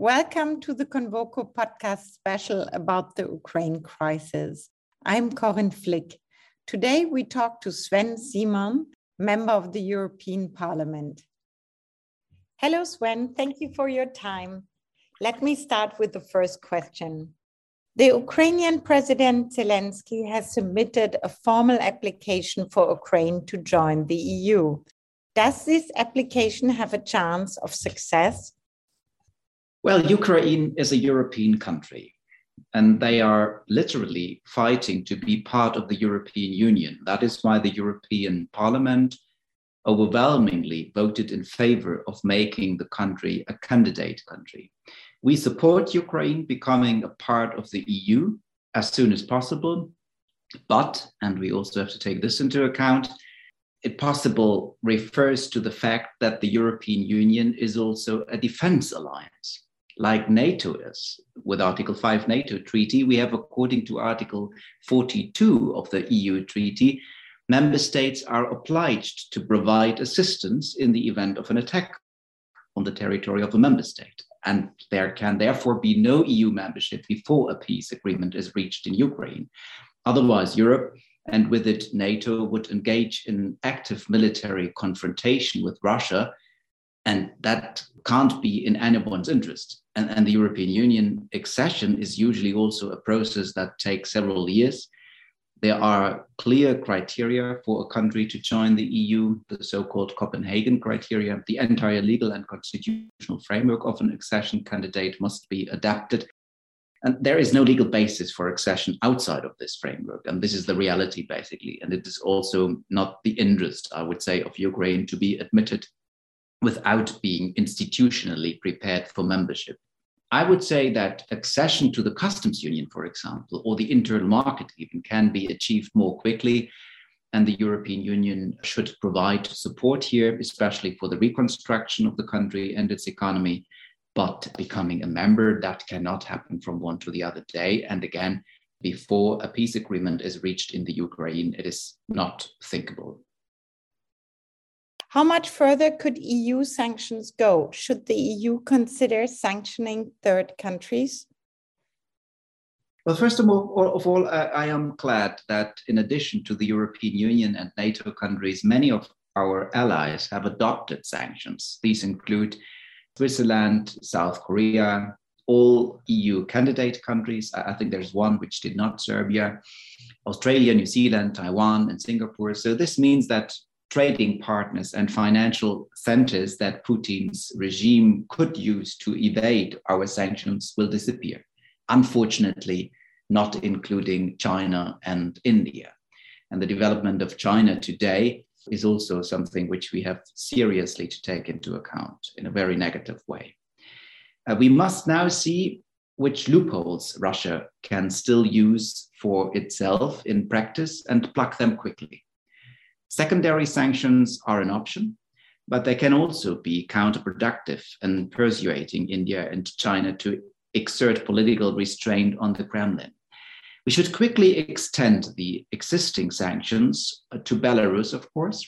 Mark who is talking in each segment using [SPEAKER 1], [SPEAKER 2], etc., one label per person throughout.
[SPEAKER 1] Welcome to the Convoco podcast special about the Ukraine crisis. I'm Corinne Flick. Today we talk to Sven Simon, member of the European Parliament. Hello, Sven. Thank you for your time. Let me start with the first question. The Ukrainian President Zelensky has submitted a formal application for Ukraine to join the EU. Does this application have a chance of success?
[SPEAKER 2] Well, Ukraine is a European country, and they are literally fighting to be part of the European Union. That is why the European Parliament overwhelmingly voted in favor of making the country a candidate country. We support Ukraine becoming a part of the EU as soon as possible, but, and we also have to take this into account, it possible refers to the fact that the European Union is also a defense alliance like NATO is. With Article 5 NATO treaty, we have, according to Article 42 of the EU treaty, member states are obliged to provide assistance in the event of an attack on the territory of a member state. And there can therefore be no EU membership before a peace agreement is reached in Ukraine. Otherwise, Europe and with it NATO would engage in active military confrontation with Russia and that can't be in anyone's interest. And, and the European Union accession is usually also a process that takes several years. There are clear criteria for a country to join the EU, the so called Copenhagen criteria. The entire legal and constitutional framework of an accession candidate must be adapted. And there is no legal basis for accession outside of this framework. And this is the reality, basically. And it is also not the interest, I would say, of Ukraine to be admitted without being institutionally prepared for membership. I would say that accession to the customs union, for example, or the internal market even can be achieved more quickly. And the European Union should provide support here, especially for the reconstruction of the country and its economy. But becoming a member, that cannot happen from one to the other day. And again, before a peace agreement is reached in the Ukraine, it is not thinkable.
[SPEAKER 1] How much further could EU sanctions go? Should the EU consider sanctioning third countries?
[SPEAKER 2] Well, first of all, of all I am glad that in addition to the European Union and NATO countries, many of our allies have adopted sanctions. These include Switzerland, South Korea, all EU candidate countries. I think there's one which did not, Serbia, Australia, New Zealand, Taiwan, and Singapore. So this means that trading partners and financial centers that Putin's regime could use to evade our sanctions will disappear. Unfortunately, not including China and India. And the development of China today is also something which we have seriously to take into account in a very negative way. Uh, we must now see which loopholes Russia can still use for itself in practice and plug them quickly. Secondary sanctions are an option, but they can also be counterproductive in persuading India and China to exert political restraint on the Kremlin. We should quickly extend the existing sanctions to Belarus, of course.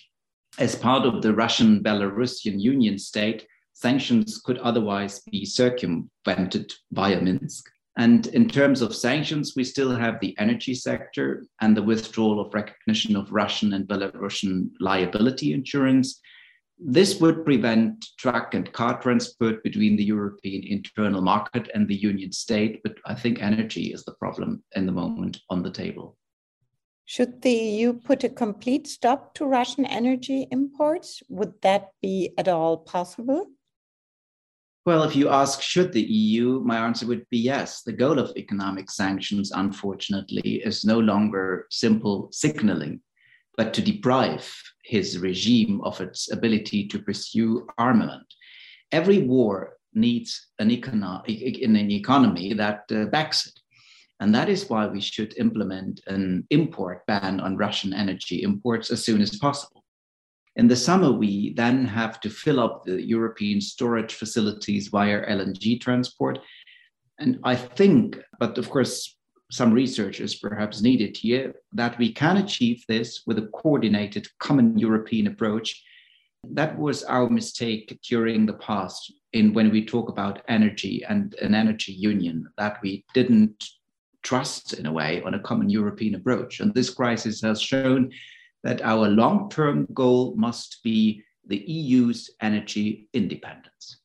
[SPEAKER 2] As part of the Russian Belarusian Union state, sanctions could otherwise be circumvented via Minsk. And in terms of sanctions, we still have the energy sector and the withdrawal of recognition of Russian and Belarusian liability insurance. This would prevent truck and car transport between the European internal market and the Union state, but I think energy is the problem in the moment on the table.
[SPEAKER 1] Should the EU put a complete stop to Russian energy imports? Would that be at all possible?
[SPEAKER 2] Well, if you ask, should the EU, my answer would be yes. The goal of economic sanctions, unfortunately, is no longer simple signaling, but to deprive his regime of its ability to pursue armament. Every war needs an, econo- an economy that uh, backs it. And that is why we should implement an import ban on Russian energy imports as soon as possible. In the summer, we then have to fill up the European storage facilities via LNG transport. And I think, but of course, some research is perhaps needed here, that we can achieve this with a coordinated common European approach That was our mistake during the past in when we talk about energy and an energy union, that we didn't trust in a way on a common European approach. And this crisis has shown that our long-term goal must be the EU's energy independence.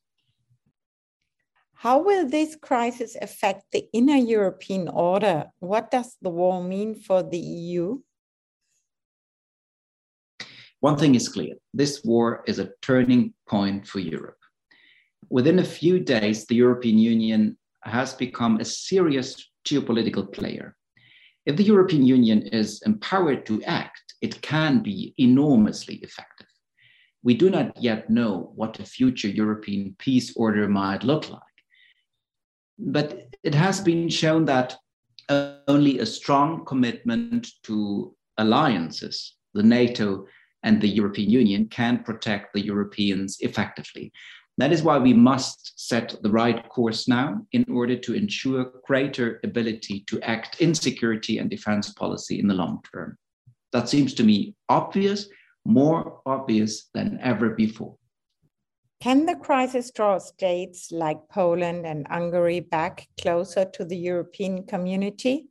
[SPEAKER 1] How will this crisis affect the inner European order? What does the war mean for the EU?
[SPEAKER 2] One thing is clear this war is a turning point for Europe. Within a few days, the European Union has become a serious geopolitical player. If the European Union is empowered to act, it can be enormously effective. We do not yet know what a future European peace order might look like. But it has been shown that only a strong commitment to alliances, the NATO and the European Union, can protect the Europeans effectively. That is why we must set the right course now in order to ensure greater ability to act in security and defense policy in the long term. That seems to me obvious, more obvious than ever before.
[SPEAKER 1] Can the crisis draw states like Poland and Hungary back closer to the European community?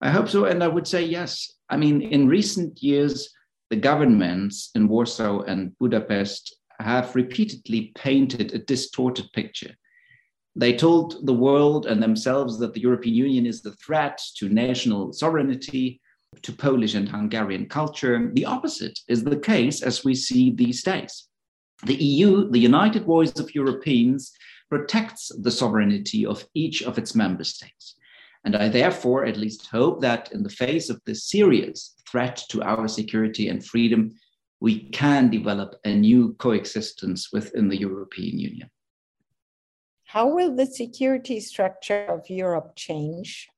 [SPEAKER 2] I hope so. And I would say yes. I mean, in recent years, the governments in Warsaw and Budapest have repeatedly painted a distorted picture. They told the world and themselves that the European Union is the threat to national sovereignty, to Polish and Hungarian culture. The opposite is the case as we see these days. The EU, the united voice of Europeans, protects the sovereignty of each of its member states. And I therefore at least hope that in the face of this serious threat to our security and freedom, we can develop a new coexistence within the European Union.
[SPEAKER 1] How will the security structure of Europe change?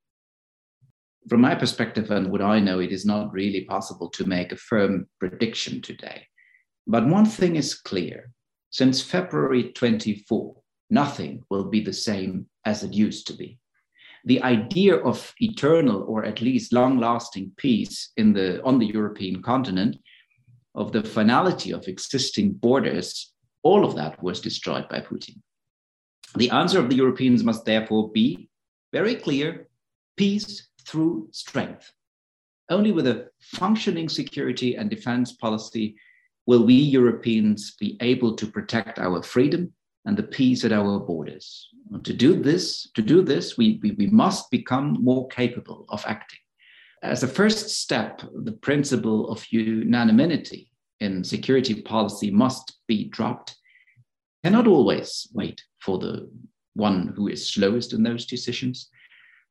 [SPEAKER 2] From my perspective and what I know, it is not really possible to make a firm prediction today. But one thing is clear since February 24, nothing will be the same as it used to be the idea of eternal or at least long-lasting peace in the on the European continent, of the finality of existing borders, all of that was destroyed by Putin. The answer of the Europeans must therefore be very clear: peace through strength. Only with a functioning security and defense policy will we Europeans be able to protect our freedom and the peace at our borders. And To do this, to do this, we, we, we must become more capable of acting. As a first step, the principle of unanimity in security policy must be dropped. Cannot always wait for the one who is slowest in those decisions.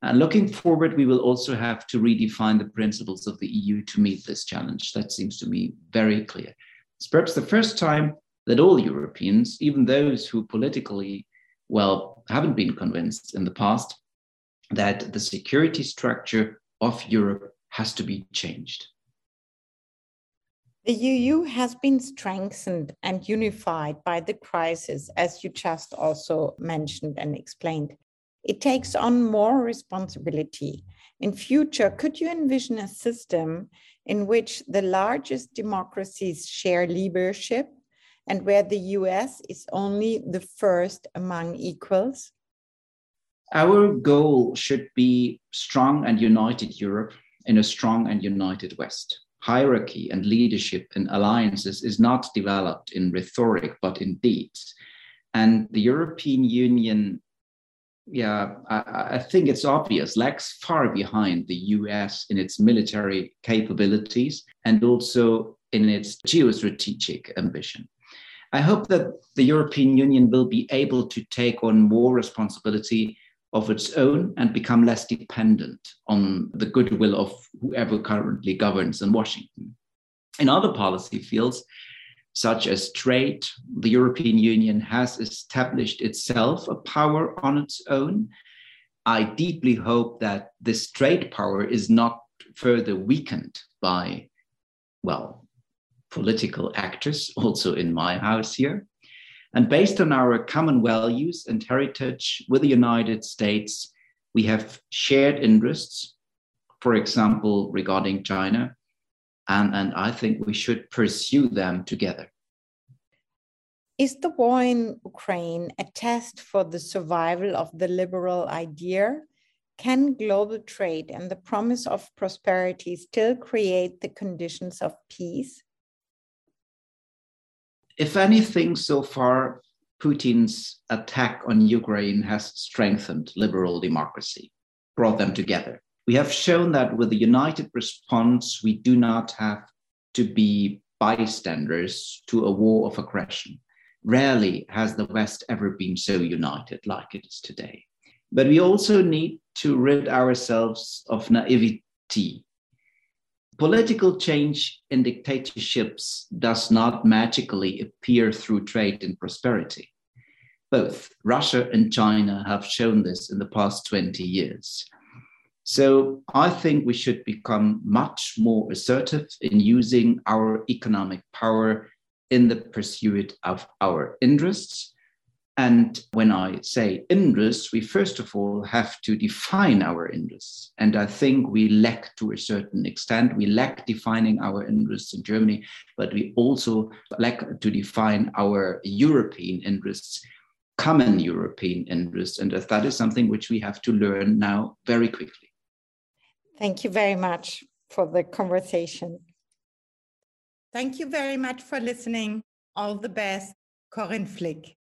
[SPEAKER 2] And looking forward, we will also have to redefine the principles of the EU to meet this challenge. That seems to me very clear. It's perhaps the first time that all Europeans, even those who politically, well, haven't been convinced in the past, that the security structure of Europe has to be changed.
[SPEAKER 1] The EU has been strengthened and unified by the crisis, as you just also mentioned and explained. It takes on more responsibility. In future, could you envision a system in which the largest democracies share leadership and where the US is only the first among equals?
[SPEAKER 2] Our goal should be strong and united Europe in a strong and united West. Hierarchy and leadership in alliances is not developed in rhetoric, but in deeds. And the European Union, yeah, I, I think it's obvious, lags far behind the US in its military capabilities and also in its geostrategic ambition. I hope that the European Union will be able to take on more responsibility of its own and become less dependent on the goodwill of whoever currently governs in Washington. In other policy fields, such as trade, the European Union has established itself a power on its own. I deeply hope that this trade power is not further weakened by, well, political actors, also in my house here. And based on our common values and heritage with the United States, we have shared interests, for example, regarding China. And, and I think we should pursue them together.
[SPEAKER 1] Is the war in Ukraine a test for the survival of the liberal idea? Can global trade and the promise of prosperity still create the conditions of peace?
[SPEAKER 2] If anything, so far, Putin's attack on Ukraine has strengthened liberal democracy, brought them together. We have shown that with a united response, we do not have to be bystanders to a war of aggression. Rarely has the West ever been so united like it is today. But we also need to rid ourselves of naivety. Political change in dictatorships does not magically appear through trade and prosperity. Both Russia and China have shown this in the past 20 years. So I think we should become much more assertive in using our economic power in the pursuit of our interests and when I say interests, we first of all have to define our interests. And I think we lack to a certain extent, we lack defining our interests in Germany, but we also lack to define our European interests, common European interests. And that is something which we have to learn now very quickly.
[SPEAKER 1] Thank you very much for the conversation. Thank you very much for listening. All the best, Corinne Flick.